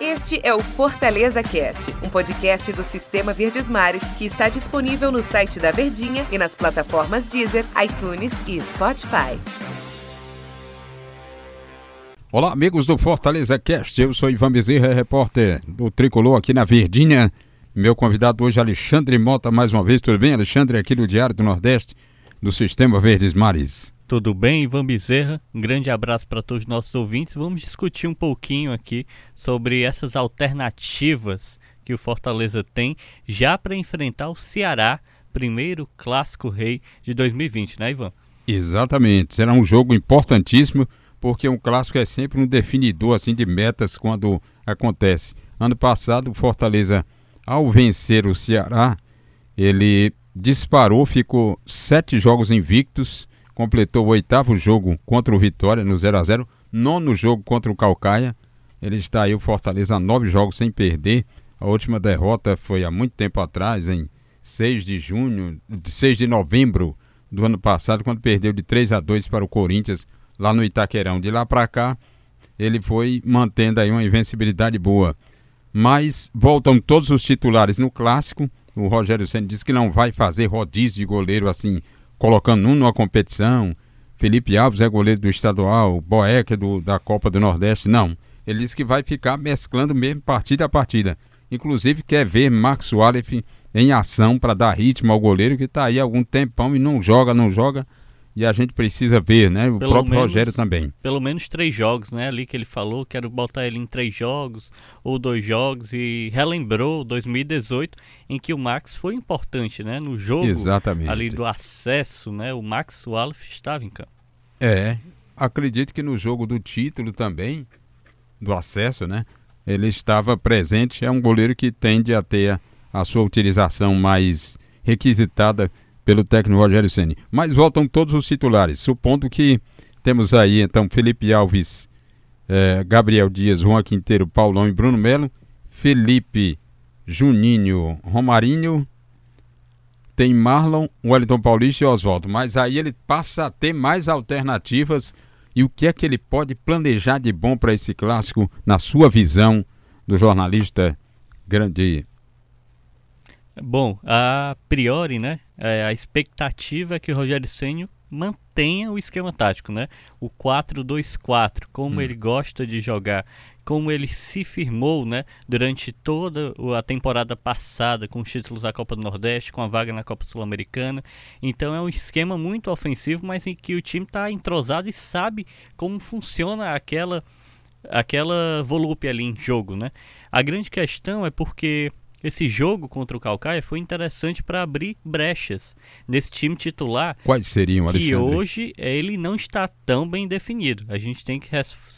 Este é o Fortaleza Cast, um podcast do Sistema Verdes Mares que está disponível no site da Verdinha e nas plataformas Deezer, iTunes e Spotify. Olá, amigos do Fortaleza Cast. Eu sou Ivan Bezerra, repórter do Tricolor aqui na Verdinha. Meu convidado hoje é Alexandre Mota, mais uma vez. Tudo bem, Alexandre? Aqui do Diário do Nordeste, do Sistema Verdes Mares. Tudo bem, Ivan Bezerra? Um grande abraço para todos os nossos ouvintes. Vamos discutir um pouquinho aqui sobre essas alternativas que o Fortaleza tem já para enfrentar o Ceará, primeiro clássico rei de 2020, né, Ivan? Exatamente. Será um jogo importantíssimo, porque um clássico é sempre um definidor assim de metas quando acontece. Ano passado, o Fortaleza, ao vencer o Ceará, ele disparou, ficou sete jogos invictos completou o oitavo jogo contra o Vitória no 0 a 0 nono jogo contra o Calcaia. Ele está aí, o Fortaleza, nove jogos sem perder. A última derrota foi há muito tempo atrás, em 6 de junho, de 6 de novembro do ano passado, quando perdeu de 3 a 2 para o Corinthians, lá no Itaquerão. De lá para cá, ele foi mantendo aí uma invencibilidade boa. Mas voltam todos os titulares no clássico. O Rogério Senna disse que não vai fazer rodízio de goleiro assim colocando um numa competição. Felipe Alves é goleiro do estadual, Boeck é do, da Copa do Nordeste. Não. Ele disse que vai ficar mesclando mesmo partida a partida. Inclusive quer ver Max Wallace em ação para dar ritmo ao goleiro que está aí há algum tempão e não joga, não joga e a gente precisa ver, né? O pelo próprio menos, Rogério também. Pelo menos três jogos, né? Ali que ele falou, quero botar ele em três jogos ou dois jogos e relembrou 2018 em que o Max foi importante, né? No jogo Exatamente. ali do acesso, né? O Max Wallace estava em campo. É, acredito que no jogo do título também, do acesso, né? Ele estava presente, é um goleiro que tende a ter a, a sua utilização mais requisitada pelo técnico Rogério Ceni. Mas voltam todos os titulares, supondo que temos aí então Felipe Alves, eh, Gabriel Dias, Juan Quinteiro, Paulão e Bruno Melo, Felipe, Juninho, Romarinho, tem Marlon, Wellington Paulista e Oswaldo. Mas aí ele passa a ter mais alternativas e o que é que ele pode planejar de bom para esse clássico, na sua visão do jornalista grande Bom, a priori, né, é, a expectativa é que o Rogério Ceni mantenha o esquema tático, né? O 4-2-4, como hum. ele gosta de jogar, como ele se firmou, né, durante toda a temporada passada com os títulos da Copa do Nordeste, com a vaga na Copa Sul-Americana. Então é um esquema muito ofensivo, mas em que o time está entrosado e sabe como funciona aquela aquela volúpia ali em jogo, né? A grande questão é porque esse jogo contra o Calcaia foi interessante para abrir brechas nesse time titular. Quais seriam, Que Alexandre? hoje ele não está tão bem definido. A gente tem que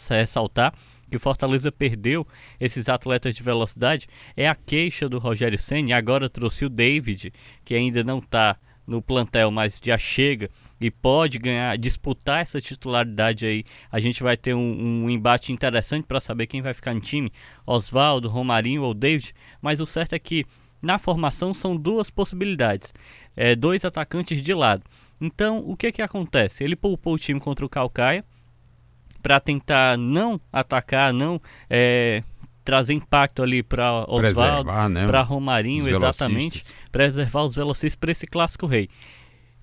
ressaltar que o Fortaleza perdeu esses atletas de velocidade. É a queixa do Rogério Senna. Agora trouxe o David, que ainda não está no plantel, mas já chega e pode ganhar, disputar essa titularidade aí. A gente vai ter um, um embate interessante para saber quem vai ficar no time: Oswaldo, Romarinho ou David. Mas o certo é que na formação são duas possibilidades: é, dois atacantes de lado. Então, o que que acontece? Ele poupou o time contra o Calcaia para tentar não atacar, não é, trazer impacto ali para Oswaldo, né, para Romarinho, exatamente, preservar os velocistas para esse clássico rei.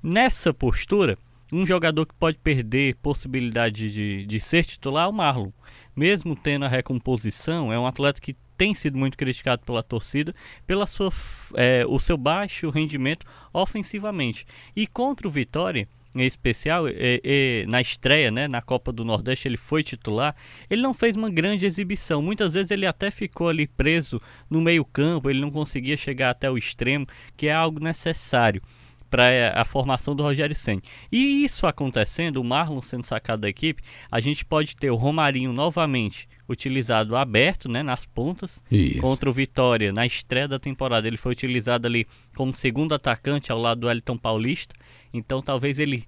Nessa postura, um jogador que pode perder possibilidade de, de ser titular é o Marlon. Mesmo tendo a recomposição, é um atleta que tem sido muito criticado pela torcida pela sua, é, o seu baixo rendimento ofensivamente. E contra o Vitória, em especial, é, é, na estreia, né, na Copa do Nordeste, ele foi titular. Ele não fez uma grande exibição. Muitas vezes ele até ficou ali preso no meio-campo, ele não conseguia chegar até o extremo, que é algo necessário para a formação do Rogério Senna. E isso acontecendo, o Marlon sendo sacado da equipe, a gente pode ter o Romarinho novamente utilizado aberto, né, nas pontas, isso. contra o Vitória, na estreia da temporada, ele foi utilizado ali como segundo atacante ao lado do Elton Paulista, então talvez ele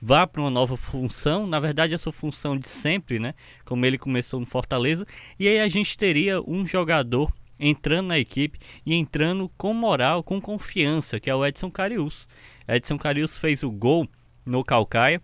vá para uma nova função, na verdade essa função de sempre, né, como ele começou no Fortaleza, e aí a gente teria um jogador entrando na equipe e entrando com moral, com confiança, que é o Edson Carius. Edson Carius fez o gol no Calcaia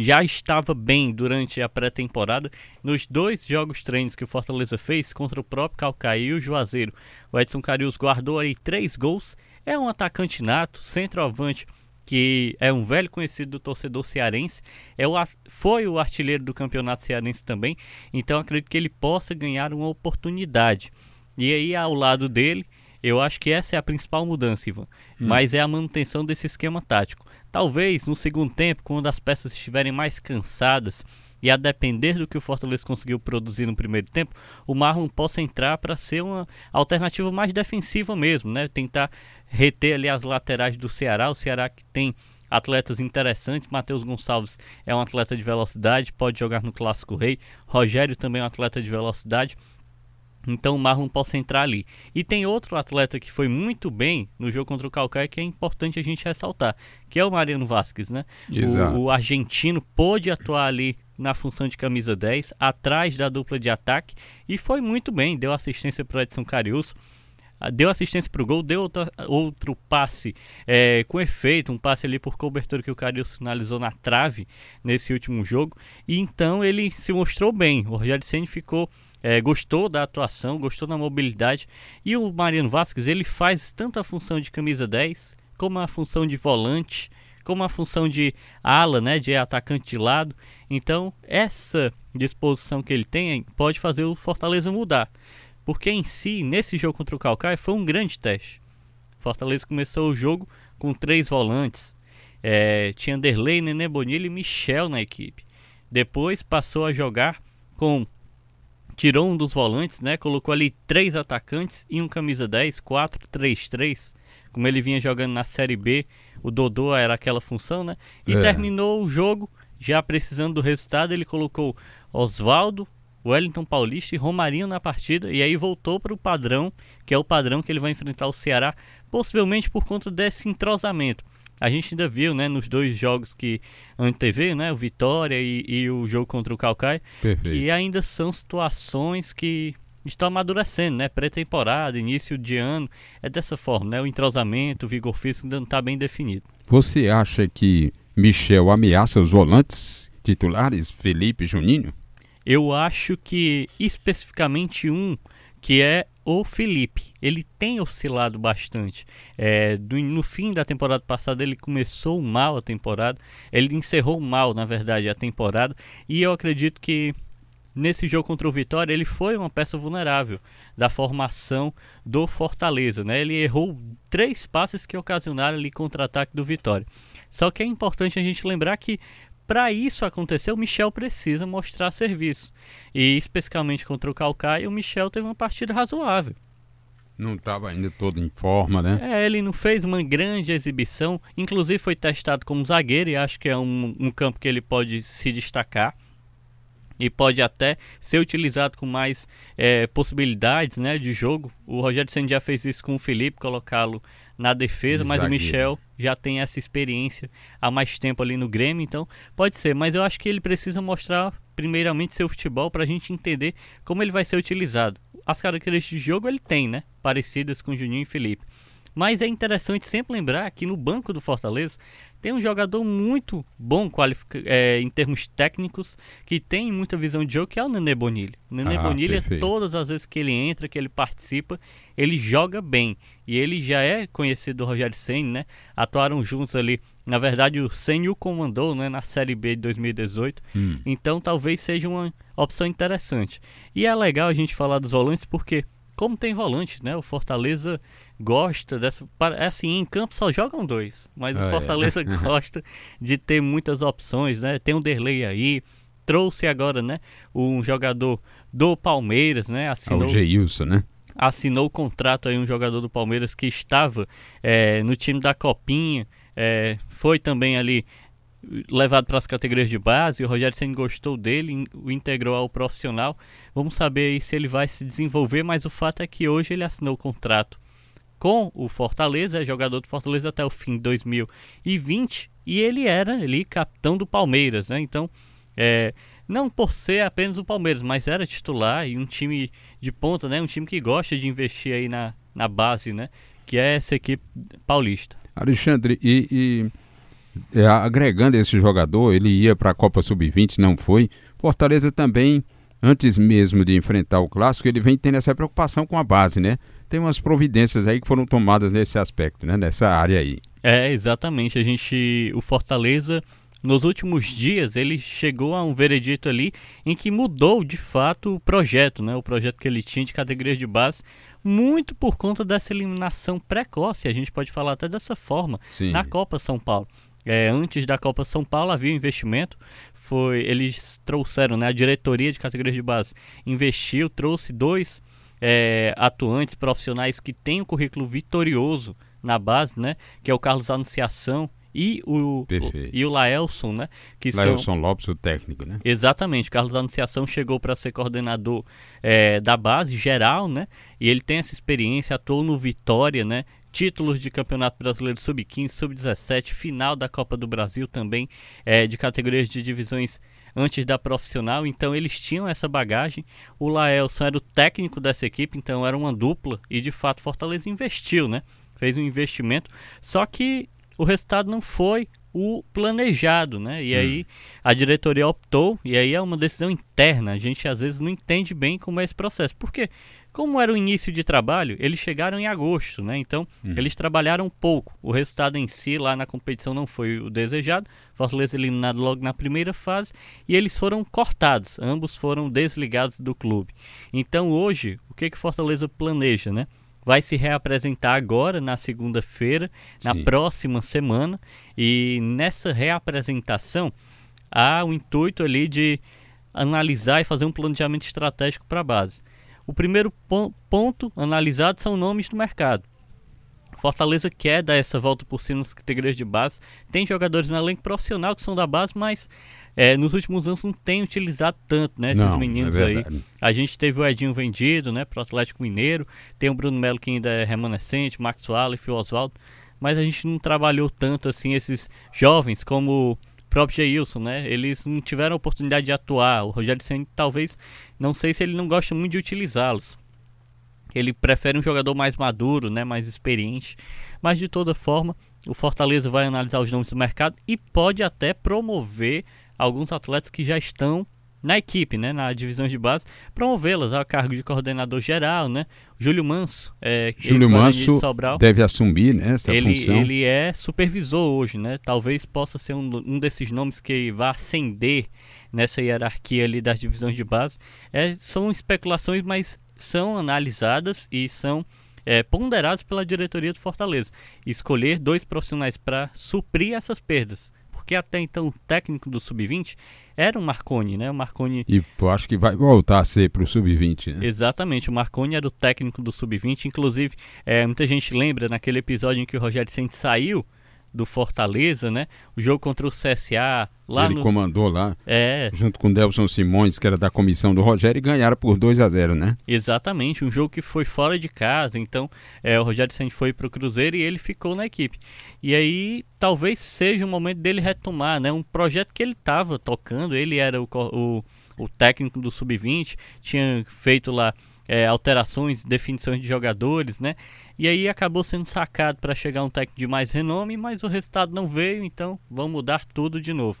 já estava bem durante a pré-temporada. Nos dois jogos treinos que o Fortaleza fez contra o próprio Calcaia e o Juazeiro, o Edson Carius guardou aí três gols. É um atacante nato, centroavante, que é um velho conhecido do torcedor cearense. É o, foi o artilheiro do campeonato cearense também. Então acredito que ele possa ganhar uma oportunidade. E aí, ao lado dele, eu acho que essa é a principal mudança, Ivan. Hum. Mas é a manutenção desse esquema tático. Talvez no segundo tempo, quando as peças estiverem mais cansadas e a depender do que o Fortaleza conseguiu produzir no primeiro tempo, o Marlon possa entrar para ser uma alternativa mais defensiva mesmo, né? Tentar reter ali as laterais do Ceará, o Ceará que tem atletas interessantes. Matheus Gonçalves é um atleta de velocidade, pode jogar no Clássico Rei. Rogério também é um atleta de velocidade. Então o Marlon possa entrar ali. E tem outro atleta que foi muito bem no jogo contra o Calcaia que é importante a gente ressaltar, que é o Mariano Vasquez, né? O, o, argentino pôde atuar ali na função de camisa 10, atrás da dupla de ataque, e foi muito bem, deu assistência para o Edson Carius, ah, deu assistência para o gol, deu outra, outro passe é, com efeito, um passe ali por cobertura que o Carius finalizou na trave nesse último jogo, e então ele se mostrou bem, o Rogério Senna ficou é, gostou da atuação, gostou da mobilidade. E o Mariano Vasquez ele faz tanto a função de camisa 10, como a função de volante, como a função de ala, né, de atacante de lado. Então, essa disposição que ele tem pode fazer o Fortaleza mudar. Porque em si, nesse jogo contra o Calcaia, foi um grande teste. Fortaleza começou o jogo com três volantes. É, tinha Derlei, Nenê Bonilha e Michel na equipe. Depois passou a jogar com tirou um dos volantes, né? Colocou ali três atacantes e um camisa 10, 4-3-3, como ele vinha jogando na Série B. O Dodô era aquela função, né? E é. terminou o jogo já precisando do resultado, ele colocou Oswaldo, Wellington Paulista e Romarinho na partida e aí voltou para o padrão, que é o padrão que ele vai enfrentar o Ceará, possivelmente por conta desse entrosamento a gente ainda viu, né, nos dois jogos que antevê, né, o Vitória e, e o jogo contra o Calcaia, que ainda são situações que estão amadurecendo, né, pré-temporada, início de ano, é dessa forma, né, o entrosamento, o vigor físico ainda não está bem definido. Você acha que Michel ameaça os volantes titulares, Felipe e Juninho? Eu acho que especificamente um que é o Felipe. Ele tem oscilado bastante. É, do, no fim da temporada passada ele começou mal a temporada, ele encerrou mal, na verdade, a temporada. E eu acredito que nesse jogo contra o Vitória ele foi uma peça vulnerável da formação do Fortaleza. Né? Ele errou três passes que ocasionaram ali contra-ataque do Vitória. Só que é importante a gente lembrar que para isso acontecer, o Michel precisa mostrar serviço. E especificamente contra o Calcaia, o Michel teve uma partida razoável. Não estava ainda todo em forma, né? É, ele não fez uma grande exibição. Inclusive foi testado como zagueiro e acho que é um, um campo que ele pode se destacar e pode até ser utilizado com mais é, possibilidades né, de jogo. O Rogério Senna já fez isso com o Felipe, colocá-lo na defesa, mas o Michel já tem essa experiência há mais tempo ali no Grêmio, então pode ser, mas eu acho que ele precisa mostrar primeiramente seu futebol para a gente entender como ele vai ser utilizado. As características de jogo ele tem, né? Parecidas com Juninho e Felipe. Mas é interessante sempre lembrar que no banco do Fortaleza tem um jogador muito bom é, em termos técnicos, que tem muita visão de jogo, que é o Nenê Bonilha. O Nenê ah, Bonilha, perfeito. todas as vezes que ele entra, que ele participa, ele joga bem. E ele já é conhecido do Rogério Senna, né? Atuaram juntos ali. Na verdade, o Senna o comandou né, na Série B de 2018. Hum. Então, talvez seja uma opção interessante. E é legal a gente falar dos volantes, porque como tem volante, né? O Fortaleza gosta dessa. É assim, em campo só jogam dois, mas ah, o é. Fortaleza é. gosta de ter muitas opções, né? Tem um Derlei aí, trouxe agora, né? Um jogador do Palmeiras, né? Assinou, o Geilson, né? Assinou o contrato aí um jogador do Palmeiras que estava é, no time da Copinha, é, foi também ali levado para as categorias de base, o Rogério Senna gostou dele, o integrou ao profissional. Vamos saber se ele vai se desenvolver, mas o fato é que hoje ele assinou o contrato com o Fortaleza, é jogador do Fortaleza até o fim de 2020 e ele era ali capitão do Palmeiras, né? Então, é, não por ser apenas o Palmeiras, mas era titular e um time de ponta, né? Um time que gosta de investir aí na, na base, né? Que é essa equipe paulista. Alexandre, e, e é, agregando esse jogador, ele ia para a Copa Sub-20, não foi. Fortaleza também, antes mesmo de enfrentar o clássico, ele vem tendo essa preocupação com a base, né? Tem umas providências aí que foram tomadas nesse aspecto, né? Nessa área aí. É, exatamente. A gente, o Fortaleza nos últimos dias ele chegou a um veredito ali em que mudou de fato o projeto, né? O projeto que ele tinha de categorias de base, muito por conta dessa eliminação precoce, a gente pode falar até dessa forma, Sim. na Copa São Paulo. É, antes da Copa São Paulo havia investimento, foi eles trouxeram, né? A diretoria de categorias de base investiu, trouxe dois é, atuantes profissionais que têm um currículo vitorioso na base, né? Que é o Carlos Anunciação e o, e o Laelson, né? Que Laelson são... Lopes, o técnico, né? Exatamente. Carlos Anunciação chegou para ser coordenador é, da base geral, né? E ele tem essa experiência, atuou no Vitória, né? Títulos de Campeonato Brasileiro Sub-15, Sub-17, final da Copa do Brasil também, é, de categorias de divisões antes da profissional, então eles tinham essa bagagem. O Laelson era o técnico dessa equipe, então era uma dupla e de fato Fortaleza investiu, né? Fez um investimento, só que o resultado não foi o planejado, né? E hum. aí a diretoria optou, e aí é uma decisão interna. A gente às vezes não entende bem como é esse processo. Porque, como era o início de trabalho, eles chegaram em agosto, né? Então, hum. eles trabalharam pouco. O resultado em si lá na competição não foi o desejado. Fortaleza eliminado logo na primeira fase e eles foram cortados. Ambos foram desligados do clube. Então, hoje, o que que Fortaleza planeja, né? vai se reapresentar agora na segunda-feira, na próxima semana, e nessa reapresentação há o intuito ali de analisar e fazer um planejamento estratégico para a base. O primeiro ponto analisado são nomes do mercado. Fortaleza quer dar essa volta por cima nas categorias de base. Tem jogadores no elenco profissional que são da base, mas é, nos últimos anos não tem utilizado tanto, né? Esses não, meninos é aí. A gente teve o Edinho vendido, né? Pro Atlético Mineiro. Tem o Bruno Melo que ainda é remanescente, Max Wallace, o Oswaldo. Mas a gente não trabalhou tanto assim esses jovens como próprio Jailson, né? Eles não tiveram oportunidade de atuar. O Rogério Senna talvez, não sei se ele não gosta muito de utilizá-los. Ele prefere um jogador mais maduro, né? Mais experiente. Mas de toda forma, o Fortaleza vai analisar os nomes do mercado e pode até promover alguns atletas que já estão na equipe, né, na divisão de base, promovê-las ao cargo de coordenador geral, né? Júlio Manso, é, Júlio Manso de deve assumir né, essa ele, função. Ele é supervisor hoje, né? Talvez possa ser um, um desses nomes que vá ascender nessa hierarquia ali das divisões de base. É, são especulações, mas são analisadas e são é, ponderadas pela diretoria do Fortaleza. Escolher dois profissionais para suprir essas perdas porque até então o técnico do Sub-20 era o Marconi, né? O Marconi... E eu acho que vai voltar a ser para o Sub-20, né? Exatamente, o Marconi era o técnico do Sub-20, inclusive é, muita gente lembra naquele episódio em que o Rogério Ceni saiu do Fortaleza, né? O jogo contra o CSA lá Ele no... comandou lá, é... junto com o Delson Simões, que era da comissão do Rogério, e ganharam por 2 a 0 né? Exatamente, um jogo que foi fora de casa, então é, o Rogério Santos foi para o Cruzeiro e ele ficou na equipe. E aí talvez seja o momento dele retomar, né? Um projeto que ele estava tocando, ele era o, o, o técnico do Sub-20, tinha feito lá é, alterações, definições de jogadores, né? E aí acabou sendo sacado para chegar um técnico de mais renome, mas o resultado não veio, então vamos mudar tudo de novo.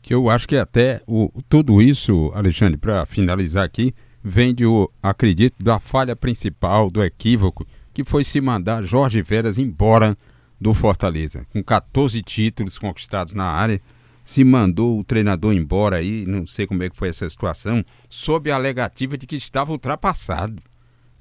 Que eu acho que até o, tudo isso, Alexandre, para finalizar aqui, vem de, acredito, da falha principal, do equívoco, que foi se mandar Jorge Veras embora do Fortaleza. Com 14 títulos conquistados na área, se mandou o treinador embora aí, não sei como é que foi essa situação, sob a alegativa de que estava ultrapassado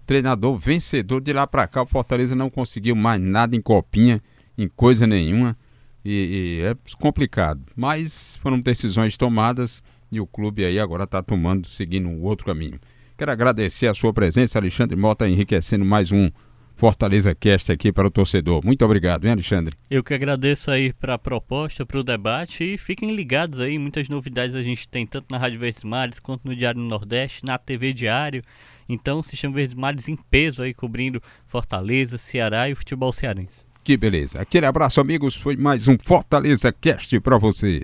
treinador vencedor de lá para cá. O Fortaleza não conseguiu mais nada em copinha, em coisa nenhuma. E, e é complicado. Mas foram decisões tomadas e o clube aí agora está tomando, seguindo um outro caminho. Quero agradecer a sua presença, Alexandre Mota, enriquecendo mais um Fortaleza Cast aqui para o torcedor. Muito obrigado, hein, Alexandre? Eu que agradeço aí para a proposta, para o debate e fiquem ligados aí, muitas novidades a gente tem tanto na Rádio Verdes Mares quanto no Diário Nordeste, na TV Diário. Então, o Sistema Verdes Mares em peso aí cobrindo Fortaleza, Ceará e o futebol cearense. Que beleza. Aquele abraço, amigos. Foi mais um Fortaleza Cast para você.